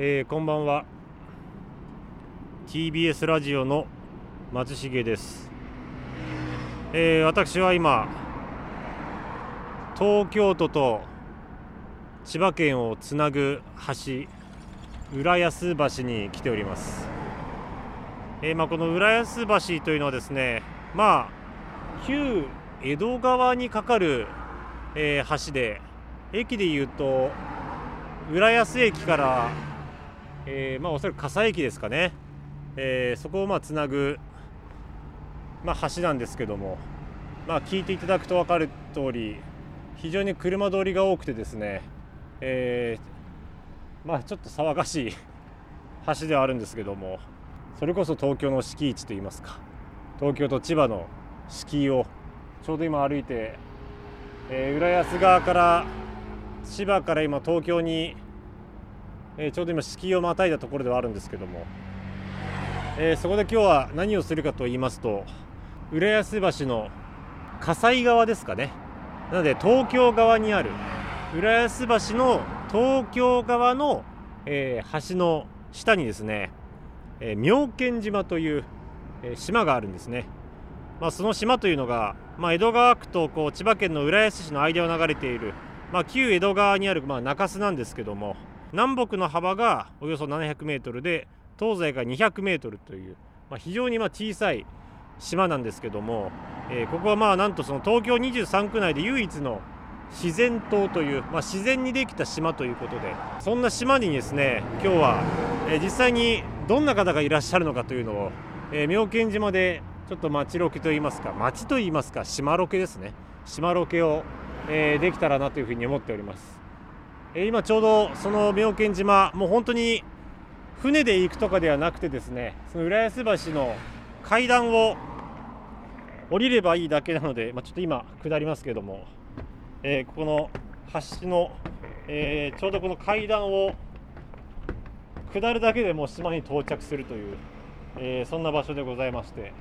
えー、こんばんは。TBS ラジオの松重です、えー、私は今東京都と千葉県をつなぐ橋浦安橋に来ております、えー、まあ、この浦安橋というのはですねまあ旧江戸川に架かる、えー、橋で駅でいうと浦安駅から、えー、まあ、おそらく笠駅ですかね、えそこをまあつなぐ、まあ、橋なんですけども、まあ、聞いていただくと分かる通り非常に車通りが多くてですねえー、まあちょっと騒がしい 橋ではあるんですけどもそれこそ東京の敷地といいますか東京と千葉の敷居をちょうど今歩いて、えー、浦安側から千葉から今東京に、えー、ちょうど今敷居をまたいだところではあるんですけども、えー、そこで今日は何をするかと言いますと浦安橋の葛西側ですかね。なので東京側にある浦安橋の東京側の、えー、橋の下にですね、え、妙見島という、え、島があるんですね、まあ、その島というのが、まあ、江戸川区とこう千葉県の浦安市の間を流れている、まあ、旧江戸川にある、まあ、中洲なんですけども。南北の幅がおよそ700メートルで東西が200メートルという、まあ、非常にま小さい島なんですけども、えー、ここはまあなんとその東京23区内で唯一の自然島という、まあ、自然にできた島ということでそんな島にですね今日は、えー、実際にどんな方がいらっしゃるのかというのを、えー、妙見島でちょっと町ロケといいますか町といいますか島ロケですね。島ロケを、え、できたらなというふうに思っております、え今ちょうどその妙見島もう本当に船で行くとかではなくてですねその浦安橋の階段を降りればいいだけなので、まあ、ちょっと今下りますけどもえー、ここの橋の、えー、ちょうどこの階段を下るだけでもう島に到着するという、えー、そんな場所でございまして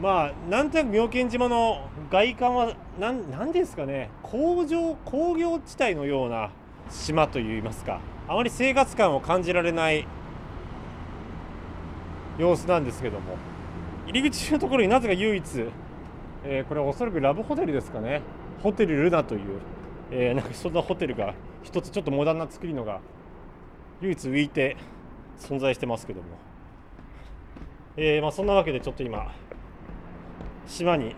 まあなんとなく妙見島の外観は何何ですかね工場工業地帯のような島といいますかあまり生活感を感じられない様子なんですけども入り口のところになぜか唯一、えー、これはおそらくラブホテルですかねホテルルナという、えー、なんかそんなホテルが一つちょっとモダンな作りのが唯一浮いて存在してますけども、えー、まあ、そんなわけでちょっと今島に、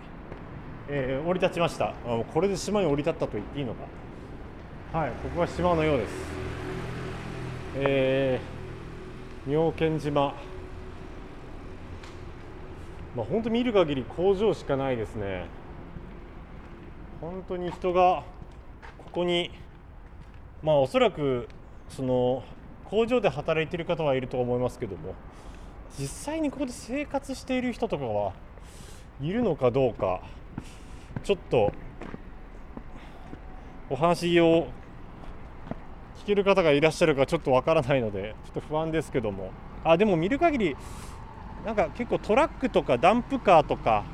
え、降り立ちました。あこれで島に降り立ったと言っていいのか。はいここが島のようです。えー、妙見島。まあ本当見る限り工場しかないですね。本当に人がここにまあおそらくその工場で働いている方はいると思いますけども実際にここで生活している人とかはいるのかどうかちょっとお話を聞ける方がいらっしゃるかちょっとわからないのでちょっと不安ですけども。あでも見る限りなんか結構トラックとかダンプカーとか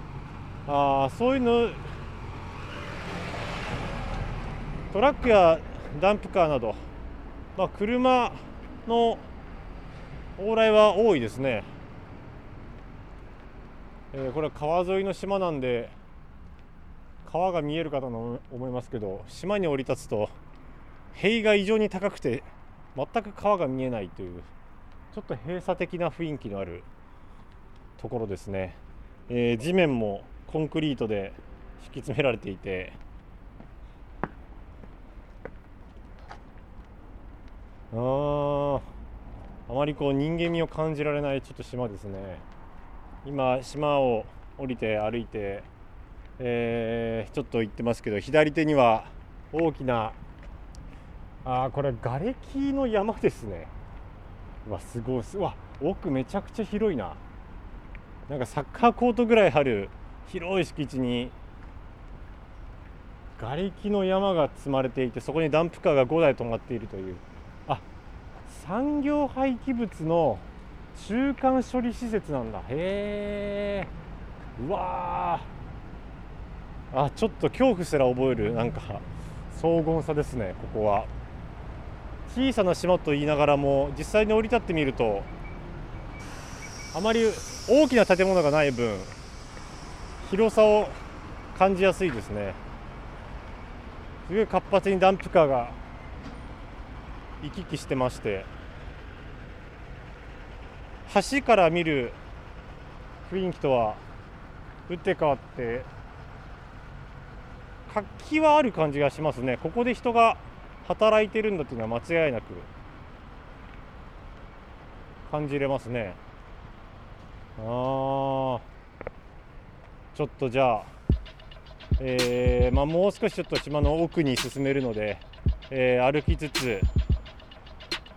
あそういうのトラックやダンプカーなど、まあ、車の往来は多いですね、えー、これは川沿いの島なんで川が見えるかと思いますけど島に降り立つと塀が異常に高くて全く川が見えないというちょっと閉鎖的な雰囲気のあるところですね、えー、地面もコンクリートで敷き詰められていてああまりこう人間味を感じられないちょっと島ですね。今島を降りて歩いて、えー、ちょっと行ってますけど左手には大きなあこれ瓦礫の山ですね。うわすごいうわ奥めちゃくちゃ広いな。なんかサッカーコートぐらいある広い敷地に瓦礫の山が積まれていてそこにダンプカーが5台止まっているという。あ産業廃棄物の中間処理施設なんだ。へえうわあちょっと恐怖すら覚えるなんか荘厳さですねここは。小さな島と言いながらも実際に降り立ってみるとあまり大きな建物がない分広さを感じやすいですね。すごい活発にダンプカーが行き来してまして橋から見る雰囲気とは打って変わって活気はある感じがしますね。ここで人が働いてるんだっていうのは間違いなく感じれますね。あー。ちょっとじゃあ、えーまあ、もう少しちょっと島の奥に進めるので、えー歩きつつ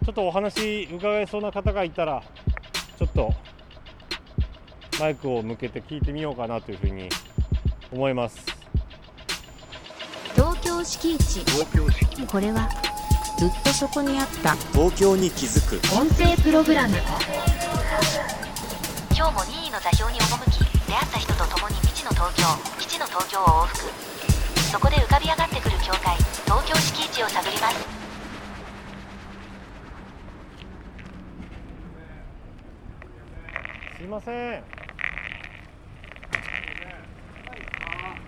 ちょっとお話伺えそうな方がいたらちょっとマイクを向けて聞いてみようかなというふうに思います。敷地これはずっとそこにあった。東京に気づく。音声プログラム。今日も任意の座標に赴き出会った人と共に未知の東京基地の東京を往復。そこで浮かび上がってくる境界東京敷地を探ります。すいません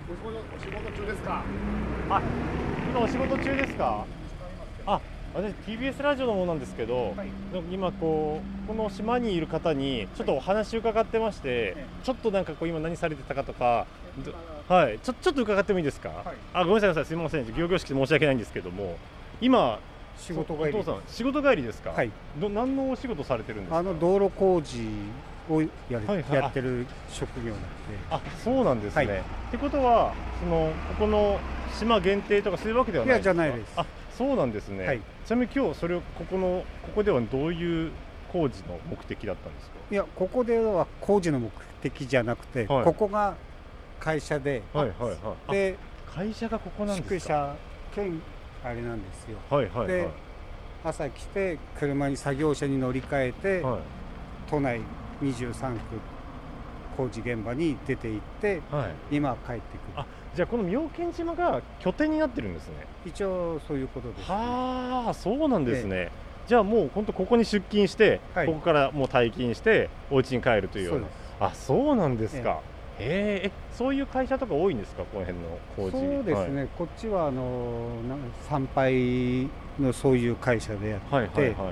お仕事中ですか？あ今お仕事中ですか？あ私 TBS ラジオのものなんですけど、今こうこの島にいる方にちょっとお話伺ってまして、ちょっとなんかこう今何されてたかとかどはい。ちょちょっと伺ってもいいですか、あごめんなさいごめんなさいすみません。行々しくて申し訳ないんですけども今仕事帰りお父さん仕事帰りですか？はい。ど何のお仕事されてるんですか？あの道路工事をやる、はいはい。やってる職業なんで。あそうなんですね、はい。ってことはそのここの島限定とかそういうわけではないいやじゃないです。あそうなんですね、はい。ちなみに今日それをここのここではどういう工事の目的だったんですいやここでは工事の目的じゃなくて、はい。ここが会社で、かはいはいはい。であ会社がここなん宿ですか？舎兼あれなんですよ。はいはいはい。で朝来て車に作業車に乗り換えて、はい。都内23区工事現場に出て行ってはい。今帰ってくる。あじゃあこの妙見島が拠点になってるんですね。一応そういうことです、ね、はあそうなんですね、じゃあもう本当ここに出勤して、はい。ここからもう退勤してお家に帰るというような。あそうなんですか、へええそういう会社とか多いんですかこの辺の工事。そうですね、こっちはあの参拝のそういう会社でやって、はい、はいはいはいは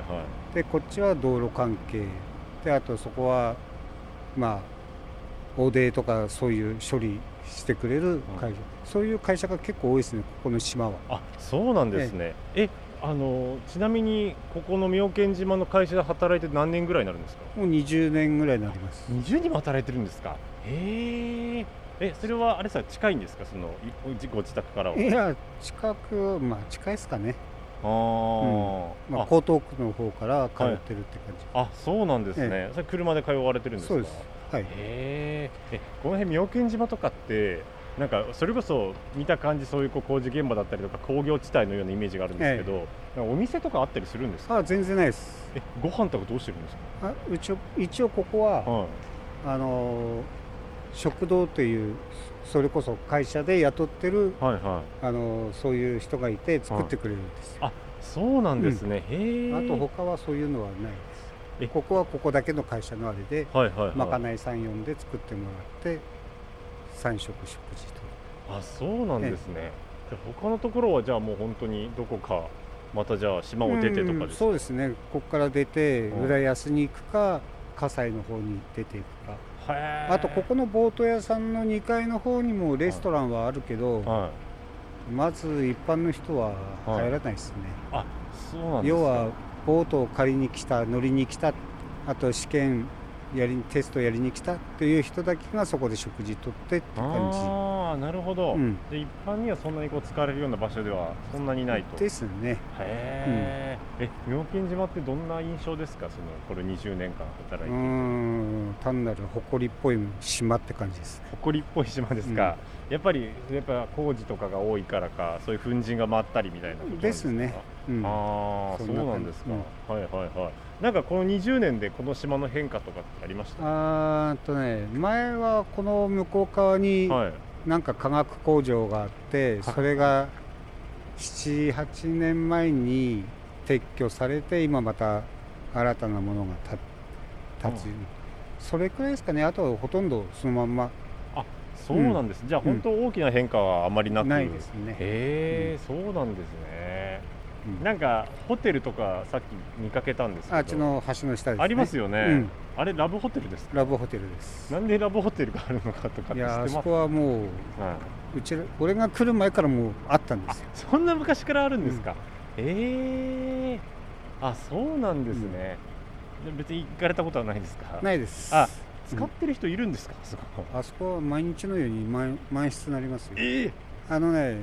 い。でこっちは道路関係であとそこはまあ汚泥とかそういう処理してくれる会社、そういう会社が結構多いですねここの島は。あそうなんですね。えあのちなみにここの妙見島の会社で働いて何年ぐらいになるんですか？もう20年ぐらいになります。20人も働いてるんですか？へえ。えそれはあれさ近いんですか？そのいご自宅からは。いや近くまあ近いですかね、あー、まあ、あ。江東区の方から通ってるって感じ、あそうなんですね、えそれ車で通われてるんですか？そうです。はい。へええこの辺妙見島とかってなんかそれこそ見た感じそういう工事現場だったりとか工業地帯のようなイメージがあるんですけど、なんかお店とかあったりするんですか？あ全然ないです。えご飯とかどうしてるんですあうち一応ここはかはい。あの食堂というそれこそ会社で雇ってるはいはい。あのそういう人がいて作ってくれるんですよ、あそうなんですね、へえあと他はそういうのはないえです。ここはここだけの会社のあれではいはいはい。まかないさん呼んで作ってもらって3食食事と。あそうなんですね。じゃあ他のところはじゃあもう本当にどこかまたじゃあ島を出てとかうんですか？そうですね。ここから出てうん浦安に行くか葛西の方に出ていくかあとここのボート屋さんの2階の方にもレストランはあるけどはい。まず一般の人は入らないですね、あそうなんですか。要はボートを借りに来た乗りに来たあと試験やりテストやりに来たっていう人だけがそこで食事とってって感ああなるほど、じ、うん、で一般にはそんなにこう使われるような場所ではそんなにないと。ですね。へえ、え妙見島ってどんな印象ですか？そのこれ20年間働いて。いてん単なる埃っぽい島って感じです。誇りっぽい島ですか、やっぱりやっぱ工事とかが多いからかそういう粉塵が回ったりみたいなことですか？ですね、うん、ああそうなんですか、はいはいはい。なんかこの20年でこの島の変化とかってありました？あとね前はこの向こう側にはいなんか化学工場があってはい。それが78年前に撤去されて今また新たなものがた立ち、うん。それくらいですかね。あとはほとんどそのまんま。そうなんです、じゃあ本当大きな変化はあまりなく、ないですね、へえ、そうなんですねうん。なんかホテルとかさっき見かけたんですけど。あっちの橋の下ですね。ありますよね、うん。あれラブホテルですか？ラブホテルです。なんでラブホテルがあるのかとかいやあそこはもうはい。うちら俺が来る前からもうあったんですよ。そんな昔からあるんですか、ええあそうなんですね、で別に行かれたことはないですか？ないです。あ使ってる人いるんですか、そこ。あそこは毎日のように満満室になりますよ。ええあのね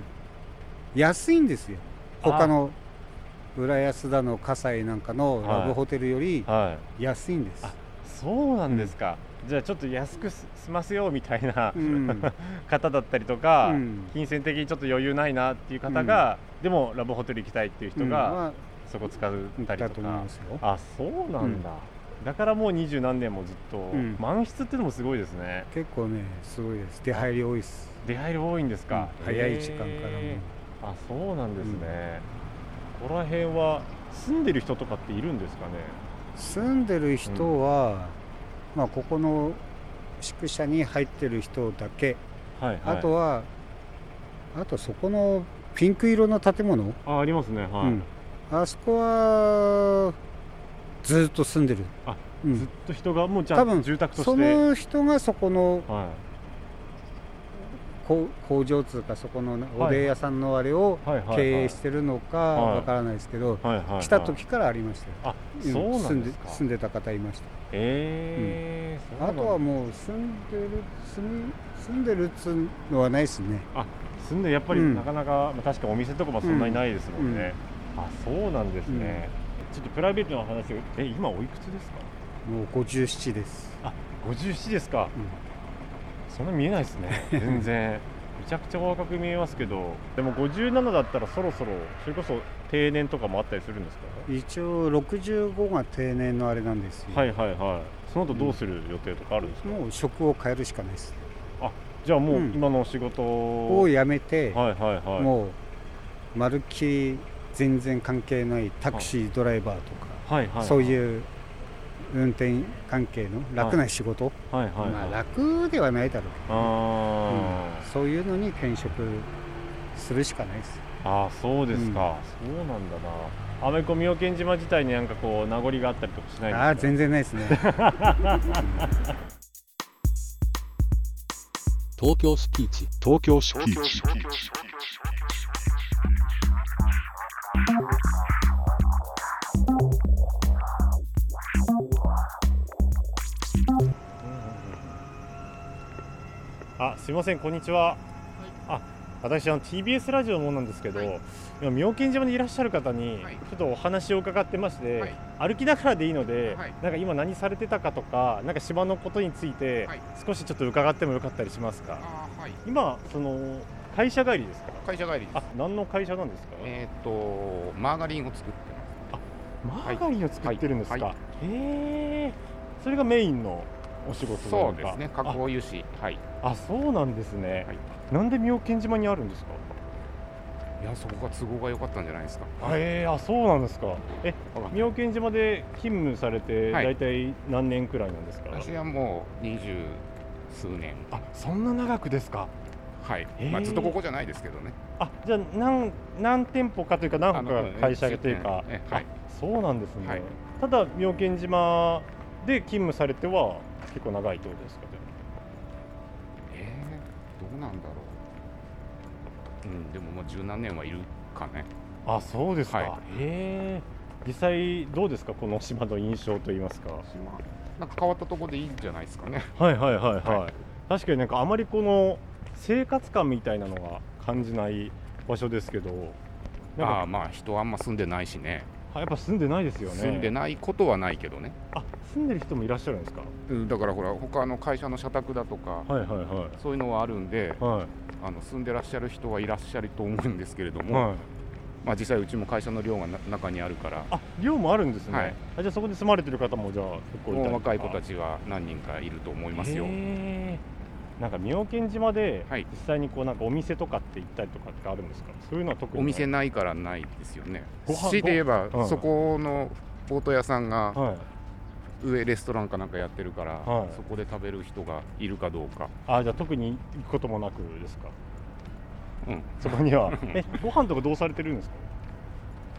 安いんですよ。他の浦安だの葛西なんかのラブホテルよりはい安いんです、あそうなんですか、じゃあちょっと安くす済ませようみたいな、うん。方だったりとか、うん。金銭的にちょっと余裕ないなっていう方が、でもラブホテル行きたいっていう人うん。が、まそこ使ったりとか。あそうなんだ、だからもう二十何年もずっと、ん。満室っていうのもすごいですね。結構ねすごいです。出入り多いです。出入り多いんですか、うん。早い時間からもあそうなんですね、ここら辺は住んでる人とかっているんですかね？住んでる人は、まあここの宿舎に入ってる人だけ、はい、はい、あとはあとそこのピンク色の建物、あありますね。はい、うん。あそこはずっと住んでる。あうん。ずっと人がもうじゃあ多分住宅として。その人がそこのは工工場通かそこのおでん屋さんのあれを経営してるのかはい。わからないですけど、来た時からありましたよ、あうん住んで住んでた方いました。ええそうなんだ。あとはもう住んでる住み住んでるっつうのはないですね。住んでやっぱりうん。なかなか、まあ確かお店とかもそんなにないですもんね、あそうなんですね、ちょっとプライベートな話を。え今おいくつですか？もう57です、あ57ですか。うんそんな見えないですね。全然。めちゃくちゃ若く見えますけど。でも57だったらそろそろそれこそ定年とかもあったりするんですか？一応65が定年のあれなんですよ、はいはいはい。その後どうする予定とかあるんですか、もう職を変えるしかないです。じゃあもううん。今の仕事を。辞めて、はいはいはい。もうまるっきり全然関係ないタクシードライバーとか、はいはい。そういう運転関係の楽な仕事、はい。はいはい、まあ楽ではないだろうけど、あうん。そういうのに転職するしかないです。ー、あーそうですか、そうなんだな。アメコミ妙見島自体になんかこう名残があったりとかしないんですか？ああ全然ないですね。東京スピーチ。東京スピーチあすいませんこんにちは、あ私あの TBS ラジオのものなんですけど、今妙見島にいらっしゃる方にはい。ちょっとお話を伺ってまして、はい。歩きながらでいいので、はい。なんか今何されてたかとかなんか島のことについてはい。少しちょっと伺ってもよかったりしますか、あーはい。今その会社帰りですか？会社帰りです。あ何の会社なんですか、えっ、とマーガリンを作ってマーガリンを作ってるんですか、はい。えそれがメインの？お仕事そうですね。加工油脂。はい。ああそうなんですね、はい。なんで妙見島にあるんですか？いやそこが都合が良かったんじゃないですか。えー、あそうなんですか。え妙見島で勤務されてはい。大体何年くらいなんですか、私はもう二十数年。あそんな長くですか？はい、まあ、ずっとここじゃないですけどね。あじゃあ何何店舗かというか何個か会社というか。ええはい。あそうなんですね、はい。ただ妙見島で勤務されては結構長いってことですかねえー、どうなんだろう。うん。でももう十何年はいるかね。あそうですか、はい。へえ実際どうですかこの島の印象といいますか。島。なんか変わったところでいいんじゃないですかね。はいはいはいはい、は確かになんかあまりこの生活感みたいなのが感じない場所ですけど。ああまあ人あんま住んでないしね。あやっぱ住んでないですよね。住んでないことはないけどね。あ住んでる人もいらっしゃるんですか？うんだからほら他の会社の社宅だとかはいはいはそういうのはあるんでいはい。あの住んでらっしゃる人はいらっしゃると思うんですけれども、はい。まあ、実際うちも会社の寮がな中にあるから。あ寮もあるんですね、はい。あじゃあそこで住まれてる方もじゃあ結構若い子たちが何人かいると思いますよなんか妙見島ではい。実際にこうなんかお店とかって行ったりとかってあるんですか？そういうのは特にお店なないからないですよね。ご飯強いて言えば、うん。そこのボート屋さんがはい。上レストランかなんかやってるから、はい。そこで食べる人がいるかどうか。あじゃあ特に行くこともなくですか？うん。そこには。えご飯とかどうされてるんです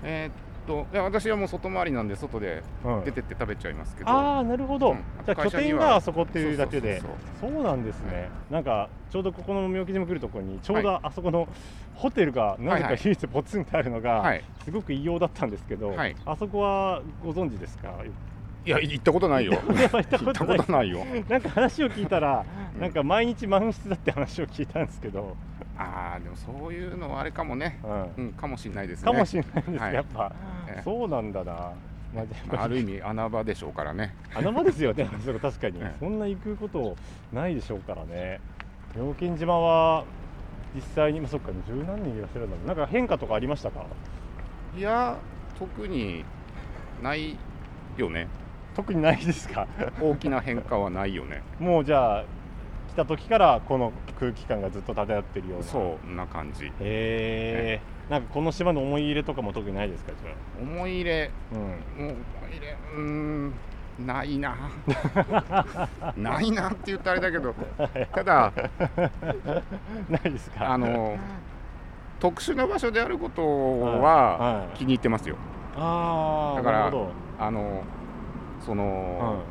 えーっといや私はもう外回りなんで外で出てって食べちゃいますけど、ああなるほど、うん。じゃあ拠点があそこっていうだけで。そうなんですね、なんかちょうどここの妙見島来るところにちょうどあそこのホテルがなぜかはい。はい唯一ポツンってあるのが、はい。すごく異様だったんですけど、はい。あそこはご存知ですか？いや行ったことないよ。行ったことないよ。なんか話を聞いたら、うん。なんか毎日満室だって話を聞いたんですけど、ああでもそういうのはあれかもね。うん。うんかもしれないですね。かもしれないんです、はい。やっぱ、ええ。そうなんだな、まあ、まあある意味穴場でしょうからね。穴場ですよね、確かに、ええ。そんな行くことないでしょうからね、妙見島は実際に、まあ、そっか、十何人いらっしゃるんだろうなんか変化とかありましたか？いや特にないよね。特にないですか、大きな変化はないよね。もうじゃあ、来た時からこの空気感がずっと漂ってるような、そんな感じ。へえ、なんかこの島の思い入れとかも特にないですか、じゃ思い入れ？あ。うん。思い入れ？うーんないな。ないなって言ったらあれだけど。ただ ないですか？あの特殊な場所であることはい。ははい。気に入ってますよ。あーだからあのそど、の、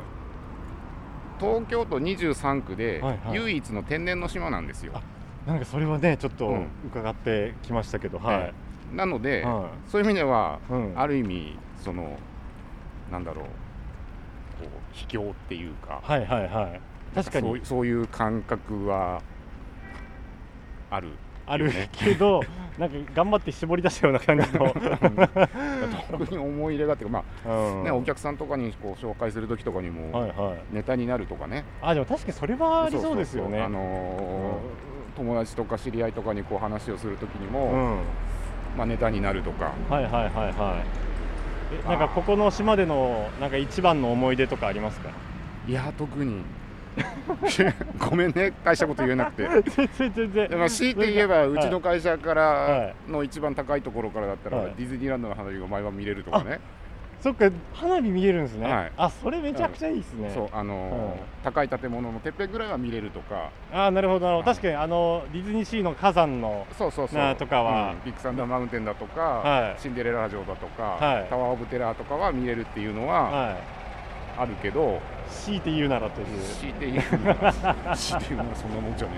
東京都23区ではいはい。唯一の天然の島なんですよ、あなんかそれはねちょっとうん。伺ってきましたけど、はい、えなので、はそういう意味では、うん。ある意味そのなんだろうこう秘境っていうか。はいはいはい。確かに。そういう感覚はあるあるけど、なんか頑張って絞り出したような感じの、特に思い入れがっていうか、まうん。あね、お客さんとかにこう紹介する時とかにもはいはい。ネタになるとかね、あでも確かにそれはありそうですよね。あのー友達とか知り合いとかにこう話をする時にも、うん。まあ、ネタになるとか。はいはいはいはい。えなんかここの島でのなんか一番の思い出とかありますか？いや特に ごめんね大したこと言えなくて。全然全然。でも強いて言えばうちの会社かはらい。の一番高いところからだったら、はい。ディズニーランドの花火が毎晩見れるとかね。そっか花火見えるんですね、はい。あそれめちゃくちゃいいですね、そうあのーはい。高い建物のてっぺんぐらいは見れるとか。あなるほどなるほど。はい。確かにあのディズニーシーの火山のそうそうそう。なとかは。うん。ビッグサンダーマウンテンだとか、はい。シンデレラ城だとか、はい。タワー・オブ・テラーとかは見れるっていうのははあるけど、い強いて言うならという。強いて言うのは 強いて言うのはそんなもんじゃね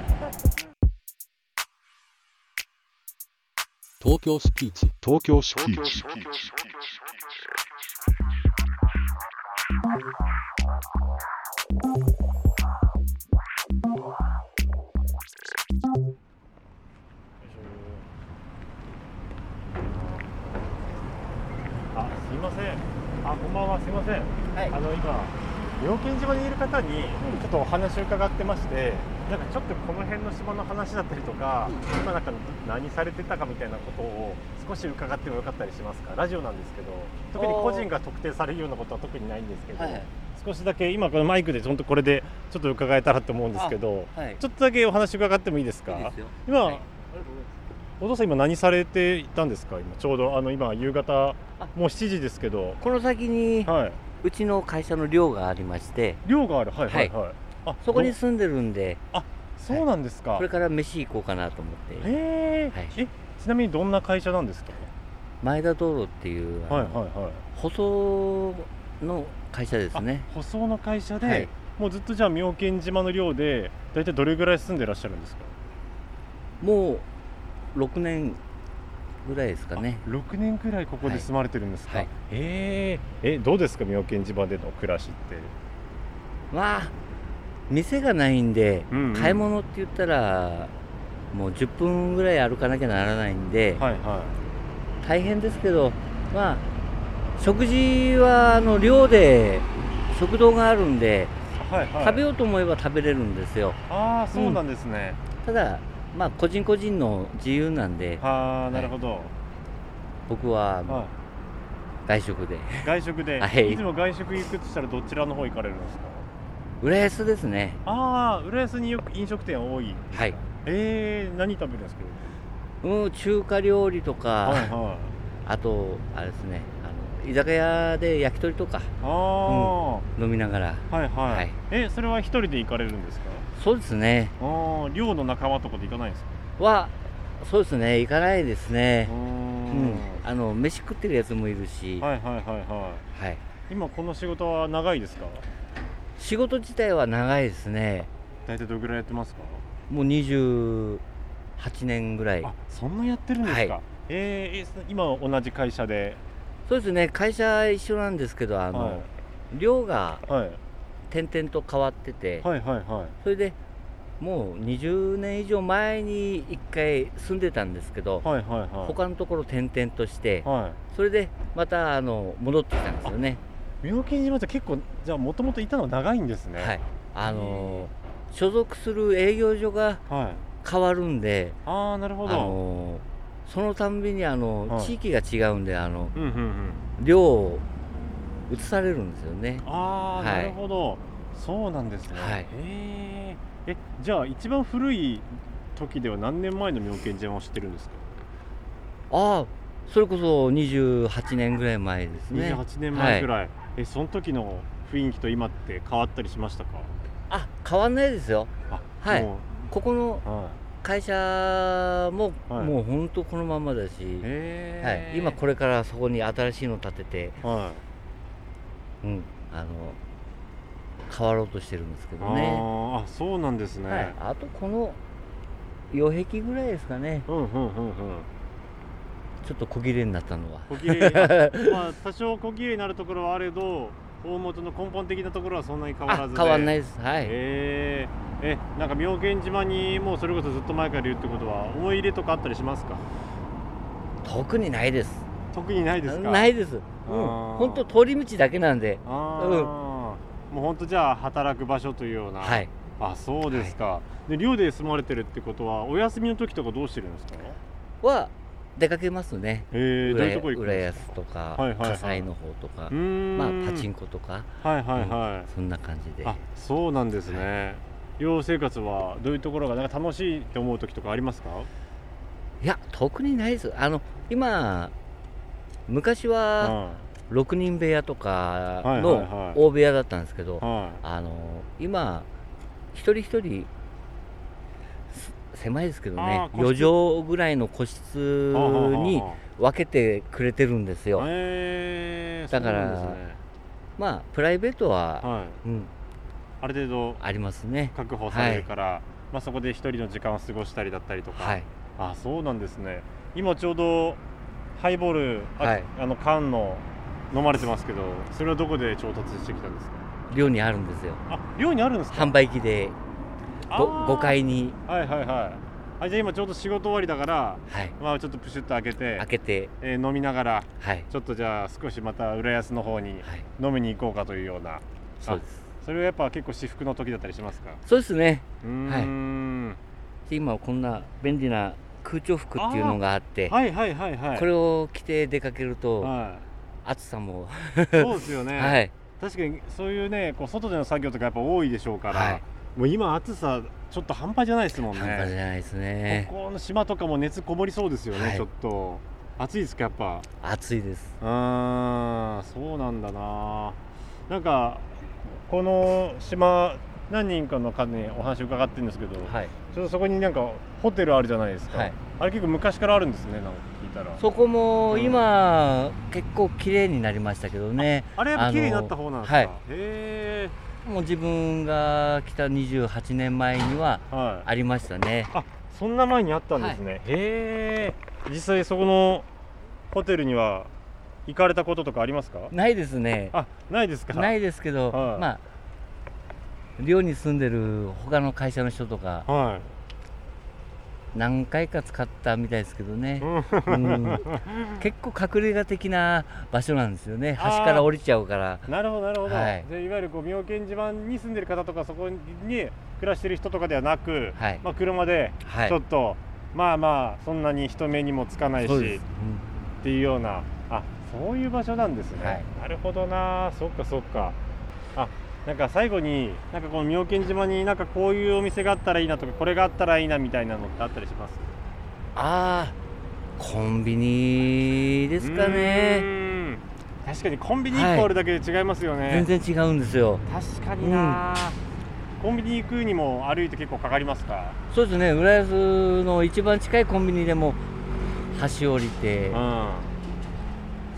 東京スピーチ。東京スピーチこん。はすい。あの今妙見島にいる方にちょっとお話を伺ってまして、なんかちょっとこの辺の島の話だったりとか、今なんか何されてたかみたいなことを少し伺ってもよかったりしますか？ラジオなんですけど特に個人が特定されるようなことは特にないんですけど、はいはい。少しだけ今このマイクで本当これでちょっと伺えたらと思うんですけど、はい。ちょっとだけお話伺ってもいいですか？今、はい。お父さん今何されていたんですか？今ちょうどあの今夕方あもう7時ですけど。この先にはい。うちの会社の寮がありまして、寮がある。はいはいはい、あそこにど住んでるんで、そうなんですか、これから飯行こうかなと思って、へえ、はい。えちなみにどんな会社なんですか？前田道路っていう、はいはいはい。舗装の会社ですね。舗装の会社で、はい。もうずっとじゃあ妙見島の寮で大体どれぐらい住んでらっしゃるんですか？もう6年ぐらいですかね。6年くらいここで住まれてるんですか、はい。へええどうですか？妙見島での暮らしって。まあ、店がないんで、うんうん。買い物って言ったら、もう10分ぐらい歩かなきゃならないんで、はいは大変ですけど、まあ、食事はあの寮で食堂があるんで、いはいはい。食べようと思えば食べれるんですよ。ああそうなんですね、ただ、まあ、個人個人の自由なんで、はあなるほど、僕はあのは外食で、い、外食で、はい。いつも外食行くとしたらどちらの方行かれるんですか？浦安ですね。ああ浦安によく飲食店多い。はい。えー、何食べるんですか？うん中華料理とか、はいはい。あとあれですね居酒屋で焼き鳥とかああ、飲みながら。はいはい、はい。えそれは一人で行かれるんですか？そうですね。ああ寮の仲間とかで行かないんですか？はそうですね。行かないですね。うん。ん。あの飯食ってるやつもいるし、はいはいはいはい。はい、今この仕事は長いですか？仕事自体は長いですね。大体どれぐらいやってますか？もう28年ぐらい。あそんなやってるんですか、はい。えー今同じ会社でそうですね会社一緒なんですけどあの、はい。寮がはい。点々と変わってて、はいはいはい。それでもう20年以上前に1回住んでたんですけど、はいはいはい。他のところ転々として、はそれでまたあの戻ってきたんですよね。い妙見島って結構じゃあもともといたの長いんですね。はい、あの所属する営業所がはい。変わるんで、ああなるほあどのそのたんびにあの、はい。地域が違うんであのうんうんうん。寮を移されるんですよね。ああ、はい。なるほど。そうなんですね、はい。へええじゃあ一番古い時では何年前の妙見島を知ってるんですか、ああそれこそ28年ぐらい前ですね。28年前ぐい。らい、えその時の雰囲気と今って変わったりしましたか？あ変わんないですよ。あはい。もここのうは会社も、はい。もう本当このままだし、はえい、今これからそこに新しいの建てて、はうん、あの変わろうとしてるんですけい、どね。あそうなんですね、はい、あとこの擁壁ぐらいですかね。うんうんうんうん。ちょっと小切れになったのは。小切れあまあ多少小切れになるところはあれど大元の根本的なところはそんなに変わらず変わんないです。はい、えー、えなんか妙見島にもうそれこそずっと前からいるってことは思い入れとかあったりしますか？特にないです。特にないですか？ないです、うん、本当通り道だけなんで。あー、もう本当じゃあ働く場所というような。はい。あそうですか、で寮で住まれてるってことはお休みの時とかどうしてるんですか？は出かけますね。えー、どういうとこ行くん浦ですか？安とか、はいはいはい。葛西の方とかまあパチンコとか。はいはいはい、そんな感じで。あそうなんですね。寮生活はどういうところがなんか楽しいって思う時とかありますか？いや特にないです。あの今昔は6人部屋とかはいはいはい。の大部屋だったんですけど、はあの今一人一人す狭いですけどねあー個室。4畳ぐらいの個室に分けてくれてるんですよ、えー、だからねまあプライベートは、はい。うん、ある程度ありますね。確保されるから、まあ、そこで一人の時間を過ごしたりだったりとか、はい。あそうなんですね。今ちょうどハイボールあ,、はい。あの缶の飲まれてますけどそれはどこで調達してきたんですか？寮にあるんですよ。あ寮にあるんですか？販売機であ 5, ー。階に、はいはいはい。あじゃあ今ちょうど仕事終わりだからはい、まあちょっとプシュッと開けて開けて、えー飲みながらはい。ちょっとじゃあ少しまた浦安の方にはい、飲みに行こうかというような。そうです。それはやっぱ結構私服の時だったりしますか？そうですね。うーん、で今こんな便利な空調服っていうのがあってはいはいはいはい。これを着て出かけるとは暑さも、い、そうですよね、はい。確かにそういうねこう外での作業とかやっぱ多いでしょうから、はいもう今暑さちょっと半端じゃないですもん半端じねゃないですね。ここの島とかも熱こもりそうですよね、はい。ちょっと。暑いですかやっぱ。暑いです。うーんそうなんだな。なんかこの島何人かの方にお話伺ってるんですけど、はい。ちょっとそこになんかホテルあるじゃないですか、はい。あれ結構昔からあるんですねなんか聞いたら。そこもうん。今、結構綺麗になりましたけどね。あれやっぱ綺麗になった方なんですか、はい。へえもう自分が来た28年前にははい。ありましたね。あそんな前にあったんですね、へえ。実際そこのホテルには行かれたこととかありますか？ないですね。あないですか？ないですけど、はい。まあ寮に住んでる他の会社の人とかは何回か使ったみたいですけどね。い、、うん。うん。結構隠れ家的な場所なんですよね。あー。橋から降りちゃうから。なるほどなるほど、はい。でいわゆるこう妙見島に住んでる方とかそこに暮らしてる人とかではなく、はい。まあ、車ではい。ちょっと、まあまあそんなに人目にもつかないしそうです、っていうようなあそういう場所なんですね、はい。なるほどな。そっかそっか。あなんか最後になんかこの妙見島になんかこういうお店があったらいいなとかこれがあったらいいなみたいなのってあったりします？ああコンビニですかうね確かにコンビニ1個あるだけで違いますよね、全然違うんですよ。確かにな、コンビニ行くにも歩いて結構かかりますか？そうですね。浦安の一番近いコンビニでも橋降りて、うん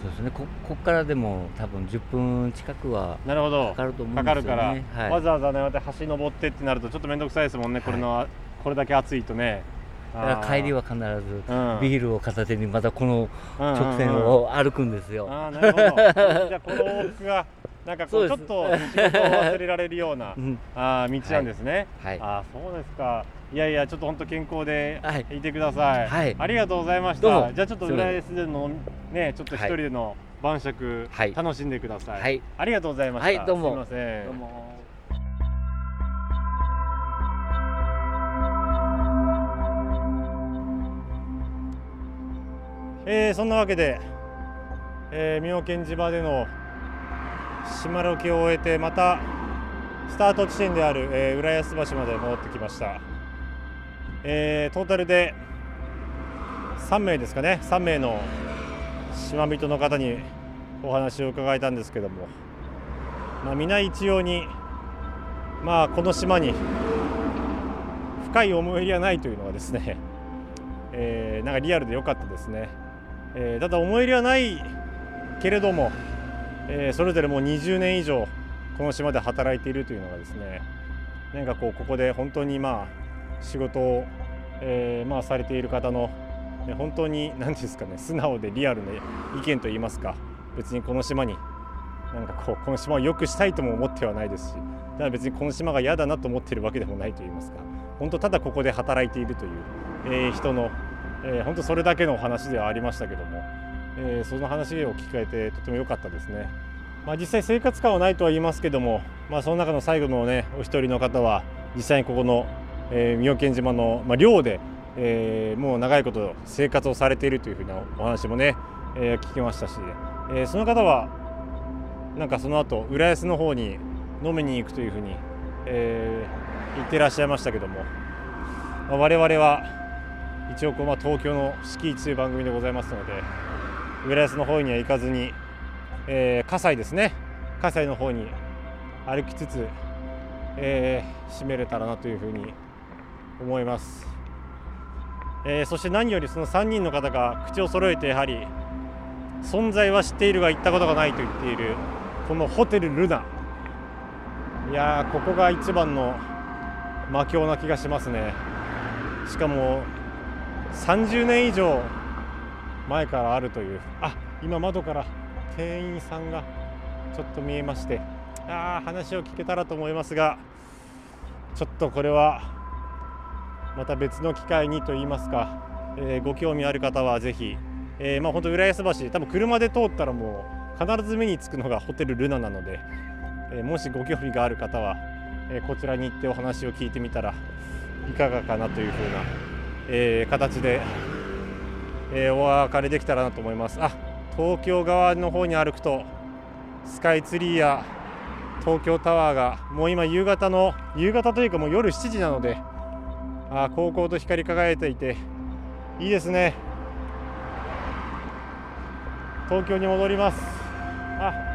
そうですね。ここっからでも多分10分近くはなるほど。かかると思うんかですよね。かるから、はい。わざわざねまた橋登ってってなるとちょっと面倒くさいですもんね、これのこれだけ暑いとね。帰りは必ずうん。ビールを片手にまたこの直直線を歩くんですよ、ああなるほど。じゃあこの往復がなんかこうちょっと仕事を忘れられるようなうん。あー道なんですね、はい。ああそうですかいやいやちょっと本当健康ではい。いてください、はい。ありがとうございました。じゃあちょっと浦安でのねちょっと一人での晩酌、はい。楽しんでください、はい。ありがとうございました。はいどうも。すいません。どうも。えーそんなわけで、えー、妙見島での島ロケを終えてまたスタート地点である、えー浦安橋まで戻ってきました、えートータルで3名ですかね。3名の島人の方にお話を伺えたんですけども、まあ、皆一様に、まあ、この島に深い思い入れはないというのがですね、えーなんかリアルで良かったですね。えーただ思い入れはないけれども、えーそれぞれもう20年以上この島で働いているというのがですね。なんかこうここで本当にまあ仕事を、えーまあされている方の本当に何ですかね素直でリアルな意見といいますか別にこの島になんかこうこの島を良くしたいとも思ってはないですしただ別にこの島が嫌だなと思っているわけでもないといいますか本当ただここで働いているという、えー人のえー本当それだけのお話ではありましたけども、えーその話を聞かれてとても良かったですね。まあ、実際生活感はないとは言いますけども、まあ、その中の最後のねお一人の方は実際にここの、えー、妙見島の、まあ、寮で、えーもう長いこと生活をされているというふうなお話もね、えー聞きましたし、えーその方はなんかその後浦安の方に飲みに行くというふうに、えー言ってらっしゃいましたけども、まあ、我々は一応こう、まあ、東京の敷地という番組でございますので浦安の方には行かずに、えー、葛西ですね。葛西の方に歩きつつ、えー締めれたらなというふうに思います、えーそして何よりその3人の方が口を揃えてやはり存在は知っているが行ったことがないと言っているこのホテルルナ。いやここが一番の魔境な気がしますね。しかも30年以上前からあるという。あ今窓から店員さんがちょっと見えまして。あ話を聞けたらと思いますがちょっとこれはまた別の機会にと言いますか、えーご興味ある方はぜひ、えーまあ本当浦安橋多分車で通ったらもう必ず目につくのがホテルルナなので、えーもしご興味がある方は、えこちらに行ってお話を聞いてみたらいかがかなというふうな、え形で、えお別れできたらなと思います。あ東京側の方に歩くとスカイツリーや東京タワーがもう今夕方の夕方というかもう夜7時なのであ高校と光り輝いていていいですね。東京に戻ります。あ